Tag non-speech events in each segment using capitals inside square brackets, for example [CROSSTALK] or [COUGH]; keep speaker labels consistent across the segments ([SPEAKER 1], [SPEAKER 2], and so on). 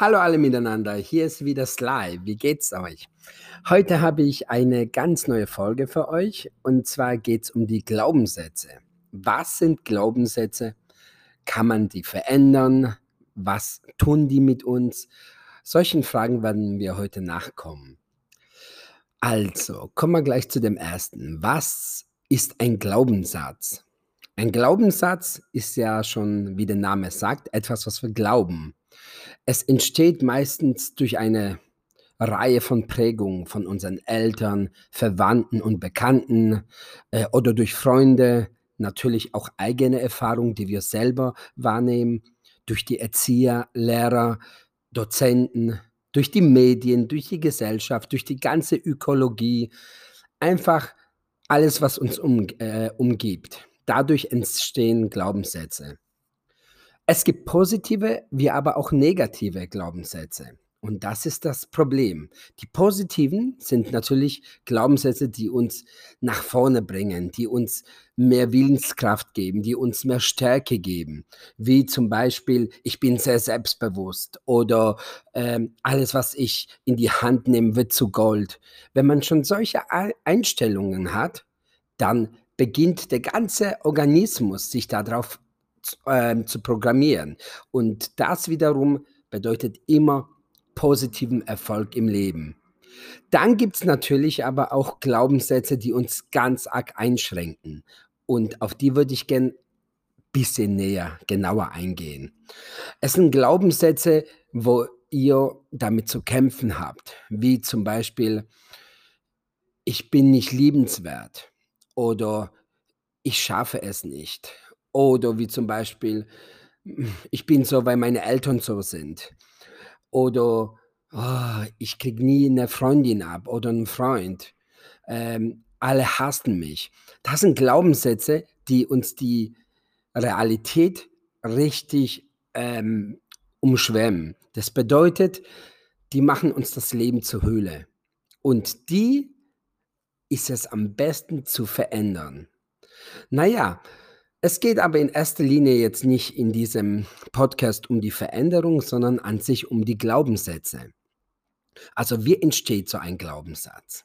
[SPEAKER 1] Hallo alle miteinander, hier ist wieder Sly. Wie geht's euch? Heute habe ich eine ganz neue Folge für euch und zwar geht es um die Glaubenssätze. Was sind Glaubenssätze? Kann man die verändern? Was tun die mit uns? Solchen Fragen werden wir heute nachkommen. Also, kommen wir gleich zu dem ersten. Was ist ein Glaubenssatz? Ein Glaubenssatz ist ja schon, wie der Name sagt, etwas, was wir glauben. Es entsteht meistens durch eine Reihe von Prägungen von unseren Eltern, Verwandten und Bekannten äh, oder durch Freunde, natürlich auch eigene Erfahrungen, die wir selber wahrnehmen, durch die Erzieher, Lehrer, Dozenten, durch die Medien, durch die Gesellschaft, durch die ganze Ökologie, einfach alles, was uns um, äh, umgibt. Dadurch entstehen Glaubenssätze. Es gibt positive wie aber auch negative Glaubenssätze. Und das ist das Problem. Die positiven sind natürlich Glaubenssätze, die uns nach vorne bringen, die uns mehr Willenskraft geben, die uns mehr Stärke geben. Wie zum Beispiel, ich bin sehr selbstbewusst oder ähm, alles, was ich in die Hand nehme, wird zu Gold. Wenn man schon solche Einstellungen hat, dann beginnt der ganze Organismus sich darauf äh, zu programmieren. Und das wiederum bedeutet immer positiven Erfolg im Leben. Dann gibt es natürlich aber auch Glaubenssätze, die uns ganz arg einschränken. Und auf die würde ich gerne ein bisschen näher, genauer eingehen. Es sind Glaubenssätze, wo ihr damit zu kämpfen habt, wie zum Beispiel, ich bin nicht liebenswert oder ich schaffe es nicht oder wie zum Beispiel, ich bin so, weil meine Eltern so sind. Oder oh, ich kriege nie eine Freundin ab oder einen Freund. Ähm, alle hassen mich. Das sind Glaubenssätze, die uns die Realität richtig ähm, umschwemmen. Das bedeutet, die machen uns das Leben zur Höhle. Und die ist es am besten zu verändern. Naja, es geht aber in erster Linie jetzt nicht in diesem Podcast um die Veränderung, sondern an sich um die Glaubenssätze. Also wie entsteht so ein Glaubenssatz?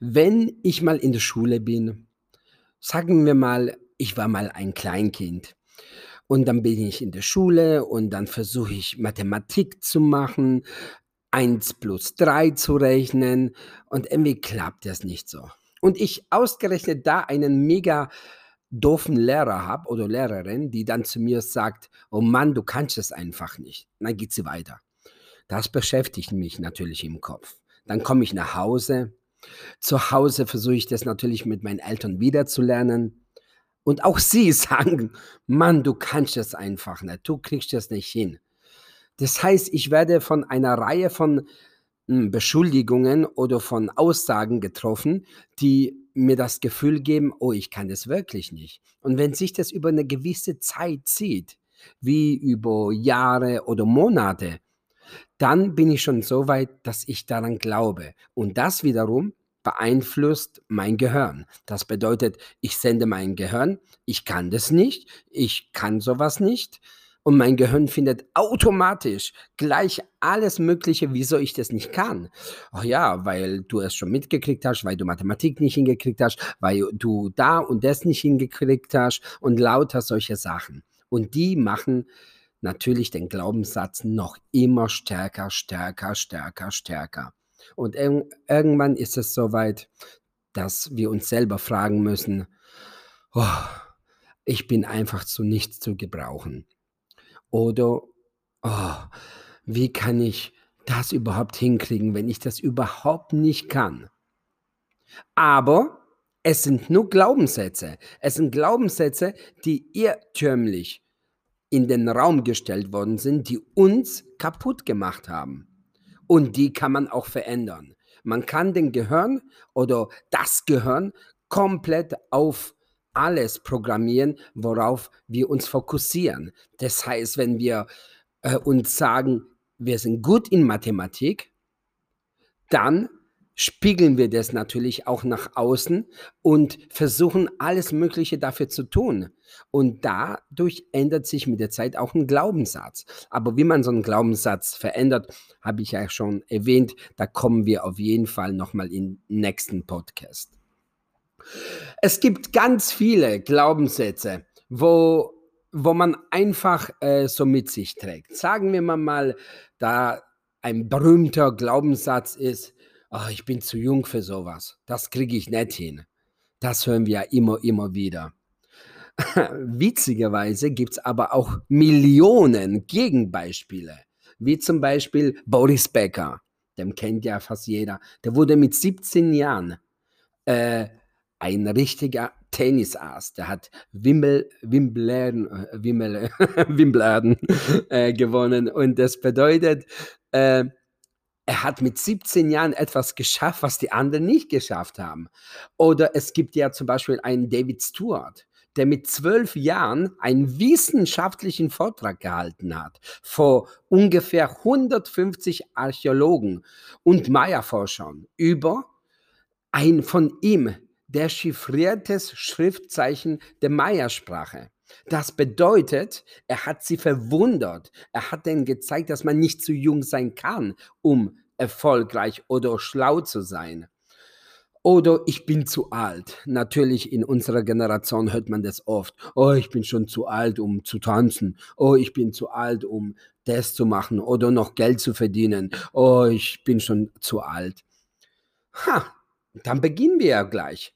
[SPEAKER 1] Wenn ich mal in der Schule bin, sagen wir mal, ich war mal ein Kleinkind und dann bin ich in der Schule und dann versuche ich Mathematik zu machen, 1 plus 3 zu rechnen und irgendwie klappt das nicht so. Und ich ausgerechnet da einen mega doofen Lehrer habe oder Lehrerin, die dann zu mir sagt, oh Mann, du kannst es einfach nicht. dann geht sie weiter. Das beschäftigt mich natürlich im Kopf. Dann komme ich nach Hause. Zu Hause versuche ich das natürlich mit meinen Eltern wiederzulernen. Und auch sie [LAUGHS] sagen, Mann, du kannst es einfach nicht, du kriegst es nicht hin. Das heißt, ich werde von einer Reihe von hm, Beschuldigungen oder von Aussagen getroffen, die mir das Gefühl geben, oh, ich kann das wirklich nicht. Und wenn sich das über eine gewisse Zeit zieht, wie über Jahre oder Monate, dann bin ich schon so weit, dass ich daran glaube. Und das wiederum beeinflusst mein Gehirn. Das bedeutet, ich sende mein Gehirn, ich kann das nicht, ich kann sowas nicht und mein Gehirn findet automatisch gleich alles Mögliche, wieso ich das nicht kann. Ach ja, weil du es schon mitgekriegt hast, weil du Mathematik nicht hingekriegt hast, weil du da und das nicht hingekriegt hast und lauter solche Sachen. Und die machen natürlich den Glaubenssatz noch immer stärker, stärker, stärker, stärker. Und ir irgendwann ist es soweit, dass wir uns selber fragen müssen, oh, ich bin einfach zu nichts zu gebrauchen. Oder, oh, wie kann ich das überhaupt hinkriegen, wenn ich das überhaupt nicht kann? Aber es sind nur Glaubenssätze. Es sind Glaubenssätze, die irrtümlich in den Raum gestellt worden sind, die uns kaputt gemacht haben. Und die kann man auch verändern. Man kann den Gehirn oder das Gehirn komplett auf alles programmieren, worauf wir uns fokussieren. Das heißt, wenn wir äh, uns sagen, wir sind gut in Mathematik, dann spiegeln wir das natürlich auch nach außen und versuchen alles Mögliche dafür zu tun. Und dadurch ändert sich mit der Zeit auch ein Glaubenssatz. Aber wie man so einen Glaubenssatz verändert, habe ich ja schon erwähnt. Da kommen wir auf jeden Fall nochmal im nächsten Podcast. Es gibt ganz viele Glaubenssätze, wo, wo man einfach äh, so mit sich trägt. Sagen wir mal, da ein berühmter Glaubenssatz ist, oh, ich bin zu jung für sowas. Das kriege ich nicht hin. Das hören wir ja immer, immer wieder. [LAUGHS] Witzigerweise gibt es aber auch Millionen Gegenbeispiele, wie zum Beispiel Boris Becker, den kennt ja fast jeder. Der wurde mit 17 Jahren äh, ein richtiger Tennisass. Der hat Wimbledon, Wimbledon, äh, [LAUGHS] Wimbledon äh, gewonnen und das bedeutet, äh, er hat mit 17 Jahren etwas geschafft, was die anderen nicht geschafft haben. Oder es gibt ja zum Beispiel einen David Stewart, der mit zwölf Jahren einen wissenschaftlichen Vortrag gehalten hat vor ungefähr 150 Archäologen und Maya-Forschern über ein von ihm dechiffriertes Schriftzeichen der Maya-Sprache. Das bedeutet, er hat sie verwundert. Er hat ihnen gezeigt, dass man nicht zu jung sein kann, um erfolgreich oder schlau zu sein. Oder ich bin zu alt. Natürlich in unserer Generation hört man das oft. Oh, ich bin schon zu alt, um zu tanzen. Oh, ich bin zu alt, um das zu machen oder noch Geld zu verdienen. Oh, ich bin schon zu alt. Ha, dann beginnen wir ja gleich.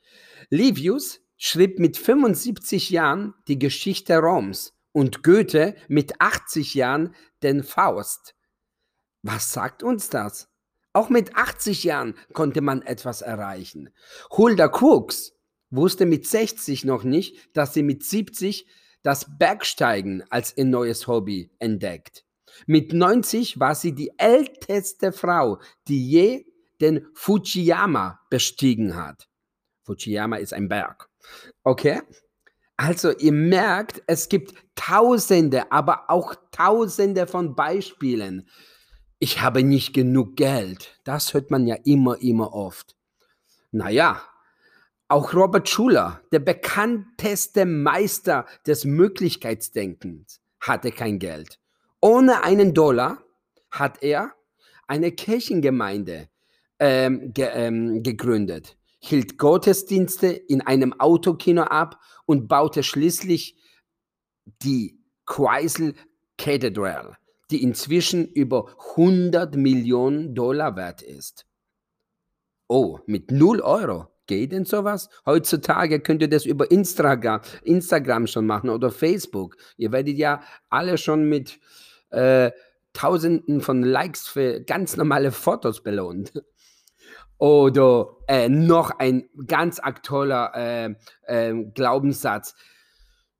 [SPEAKER 1] Livius schrieb mit 75 Jahren die Geschichte Roms und Goethe mit 80 Jahren den Faust. Was sagt uns das? Auch mit 80 Jahren konnte man etwas erreichen. Hulda Crooks wusste mit 60 noch nicht, dass sie mit 70 das Bergsteigen als ihr neues Hobby entdeckt. Mit 90 war sie die älteste Frau, die je den Fujiyama bestiegen hat. Fujiyama ist ein Berg. Okay? Also ihr merkt, es gibt tausende, aber auch tausende von Beispielen. Ich habe nicht genug Geld. Das hört man ja immer, immer oft. Naja, auch Robert Schuller, der bekannteste Meister des Möglichkeitsdenkens, hatte kein Geld. Ohne einen Dollar hat er eine Kirchengemeinde ähm, ge, ähm, gegründet hielt Gottesdienste in einem Autokino ab und baute schließlich die Chrysler Cathedral, die inzwischen über 100 Millionen Dollar wert ist. Oh, mit 0 Euro. Geht denn sowas? Heutzutage könnt ihr das über Instagram, Instagram schon machen oder Facebook. Ihr werdet ja alle schon mit äh, Tausenden von Likes für ganz normale Fotos belohnt. [LAUGHS] Oder äh, noch ein ganz aktueller äh, äh, Glaubenssatz.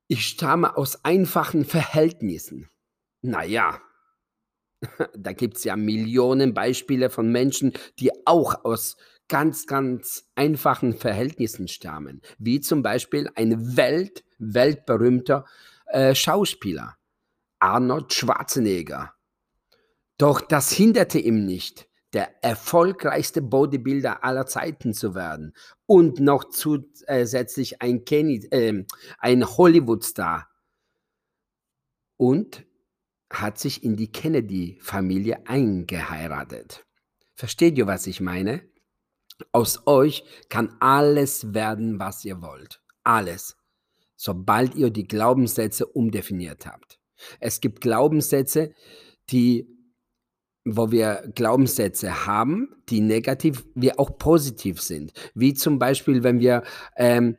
[SPEAKER 1] Ich stamme aus einfachen Verhältnissen. Naja, [LAUGHS] da gibt es ja Millionen Beispiele von Menschen, die auch aus ganz, ganz einfachen Verhältnissen stammen. Wie zum Beispiel ein Welt, weltberühmter äh, Schauspieler, Arnold Schwarzenegger. Doch das hinderte ihm nicht, der erfolgreichste Bodybuilder aller Zeiten zu werden und noch zusätzlich ein, Kenny, äh, ein Hollywood-Star. Und hat sich in die Kennedy-Familie eingeheiratet. Versteht ihr, was ich meine? Aus euch kann alles werden, was ihr wollt. Alles. Sobald ihr die Glaubenssätze umdefiniert habt. Es gibt Glaubenssätze, die wo wir Glaubenssätze haben, die negativ wie auch positiv sind. Wie zum Beispiel, wenn wir, ähm,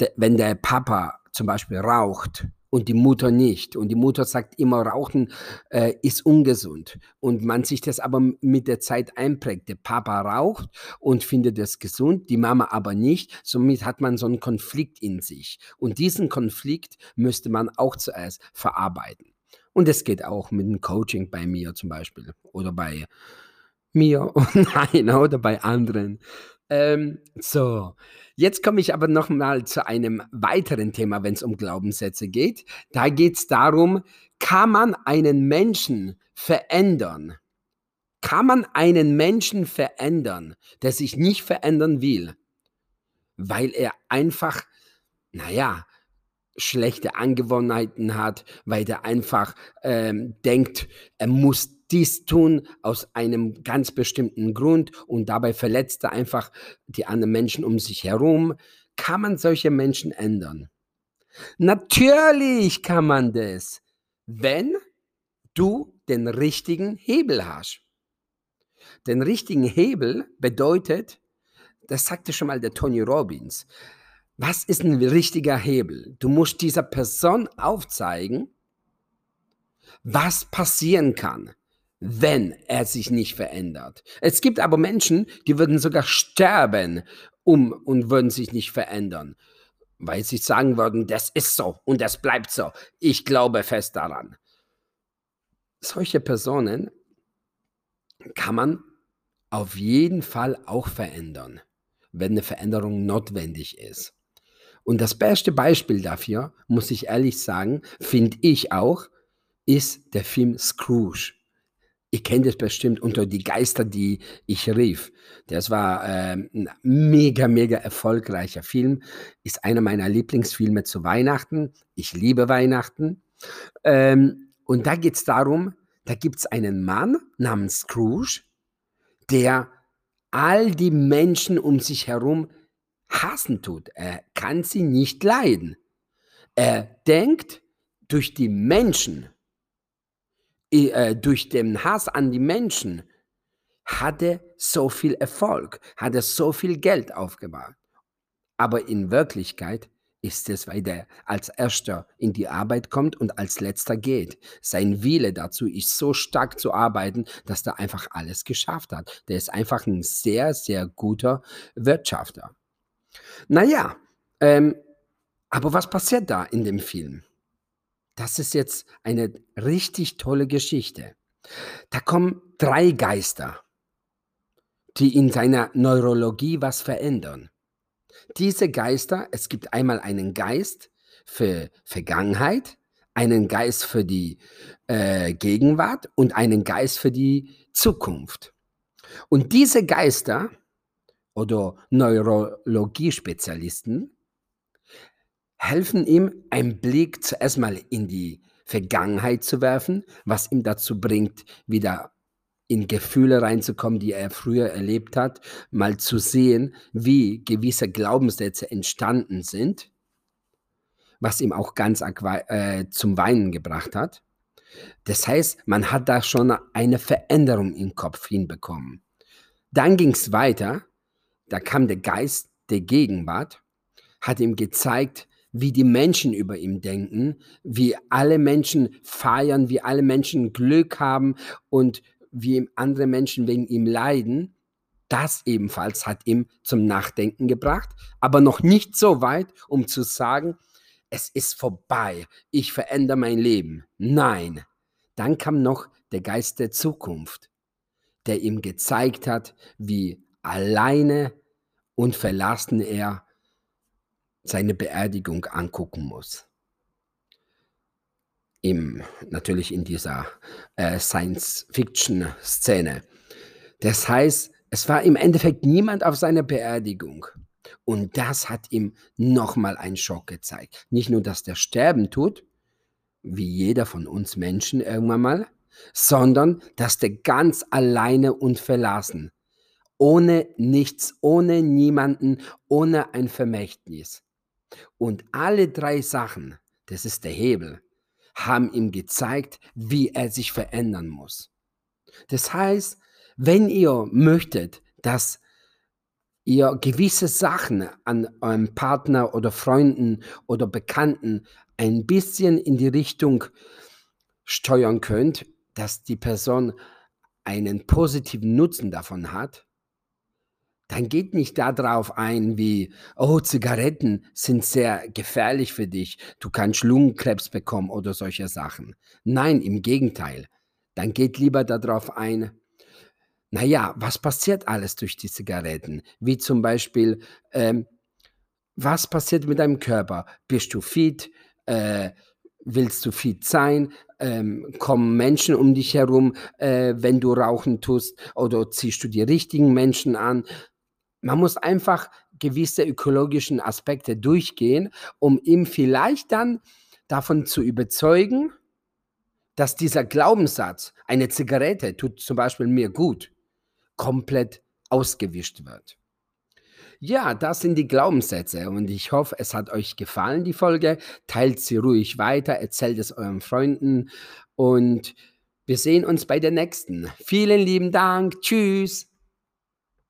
[SPEAKER 1] de, wenn der Papa zum Beispiel raucht und die Mutter nicht und die Mutter sagt immer, Rauchen äh, ist ungesund und man sich das aber mit der Zeit einprägt. Der Papa raucht und findet es gesund, die Mama aber nicht. Somit hat man so einen Konflikt in sich und diesen Konflikt müsste man auch zuerst verarbeiten. Und es geht auch mit dem Coaching bei mir zum Beispiel oder bei mir [LAUGHS] nein, oder bei anderen. Ähm, so, jetzt komme ich aber noch mal zu einem weiteren Thema, wenn es um Glaubenssätze geht. Da geht es darum, kann man einen Menschen verändern? Kann man einen Menschen verändern, der sich nicht verändern will, weil er einfach, naja, schlechte Angewohnheiten hat, weil er einfach ähm, denkt, er muss dies tun aus einem ganz bestimmten Grund und dabei verletzt er einfach die anderen Menschen um sich herum. Kann man solche Menschen ändern? Natürlich kann man das, wenn du den richtigen Hebel hast. Den richtigen Hebel bedeutet, das sagte schon mal der Tony Robbins, was ist ein richtiger Hebel? Du musst dieser Person aufzeigen, was passieren kann, wenn er sich nicht verändert. Es gibt aber Menschen, die würden sogar sterben um und würden sich nicht verändern, weil sie sagen würden, das ist so und das bleibt so. Ich glaube fest daran. Solche Personen kann man auf jeden Fall auch verändern, wenn eine Veränderung notwendig ist. Und das beste Beispiel dafür, muss ich ehrlich sagen, finde ich auch, ist der Film Scrooge. Ihr kennt es bestimmt unter die Geister, die ich rief. Das war äh, ein mega, mega erfolgreicher Film. Ist einer meiner Lieblingsfilme zu Weihnachten. Ich liebe Weihnachten. Ähm, und da geht es darum, da gibt es einen Mann namens Scrooge, der all die Menschen um sich herum hassen tut. Er kann sie nicht leiden. Er denkt, durch die Menschen, äh, durch den Hass an die Menschen, hat er so viel Erfolg, hat er so viel Geld aufgebaut. Aber in Wirklichkeit ist es, weil er als erster in die Arbeit kommt und als letzter geht. Sein Wille dazu ist so stark zu arbeiten, dass er einfach alles geschafft hat. Der ist einfach ein sehr, sehr guter Wirtschafter. Naja, ähm, aber was passiert da in dem Film? Das ist jetzt eine richtig tolle Geschichte. Da kommen drei Geister, die in seiner Neurologie was verändern. Diese Geister, es gibt einmal einen Geist für Vergangenheit, einen Geist für die äh, Gegenwart und einen Geist für die Zukunft. Und diese Geister oder Neurologiespezialisten helfen ihm, einen Blick zuerst mal in die Vergangenheit zu werfen, was ihm dazu bringt, wieder in Gefühle reinzukommen, die er früher erlebt hat, mal zu sehen, wie gewisse Glaubenssätze entstanden sind, was ihm auch ganz äh, zum Weinen gebracht hat. Das heißt, man hat da schon eine Veränderung im Kopf hinbekommen. Dann ging es weiter da kam der Geist der Gegenwart, hat ihm gezeigt, wie die Menschen über ihn denken, wie alle Menschen feiern, wie alle Menschen Glück haben und wie andere Menschen wegen ihm leiden. Das ebenfalls hat ihm zum Nachdenken gebracht, aber noch nicht so weit, um zu sagen, es ist vorbei, ich verändere mein Leben. Nein, dann kam noch der Geist der Zukunft, der ihm gezeigt hat, wie alleine und verlassen er seine Beerdigung angucken muss. Im, natürlich in dieser äh, Science-Fiction-Szene. Das heißt, es war im Endeffekt niemand auf seiner Beerdigung. Und das hat ihm nochmal einen Schock gezeigt. Nicht nur, dass der sterben tut, wie jeder von uns Menschen irgendwann mal, sondern dass der ganz alleine und verlassen ohne nichts, ohne niemanden, ohne ein Vermächtnis. Und alle drei Sachen, das ist der Hebel, haben ihm gezeigt, wie er sich verändern muss. Das heißt, wenn ihr möchtet, dass ihr gewisse Sachen an eurem Partner oder Freunden oder Bekannten ein bisschen in die Richtung steuern könnt, dass die Person einen positiven Nutzen davon hat, dann geht nicht darauf ein wie, oh, Zigaretten sind sehr gefährlich für dich, du kannst Lungenkrebs bekommen oder solche Sachen. Nein, im Gegenteil. Dann geht lieber darauf ein, naja, was passiert alles durch die Zigaretten? Wie zum Beispiel, ähm, was passiert mit deinem Körper? Bist du fit? Äh, Willst du fit sein? Ähm, kommen Menschen um dich herum, äh, wenn du rauchen tust? Oder ziehst du die richtigen Menschen an? Man muss einfach gewisse ökologischen Aspekte durchgehen, um ihn vielleicht dann davon zu überzeugen, dass dieser Glaubenssatz, eine Zigarette tut zum Beispiel mir gut, komplett ausgewischt wird. Ja, das sind die Glaubenssätze und ich hoffe, es hat euch gefallen, die Folge. Teilt sie ruhig weiter, erzählt es euren Freunden und wir sehen uns bei der nächsten. Vielen lieben Dank. Tschüss.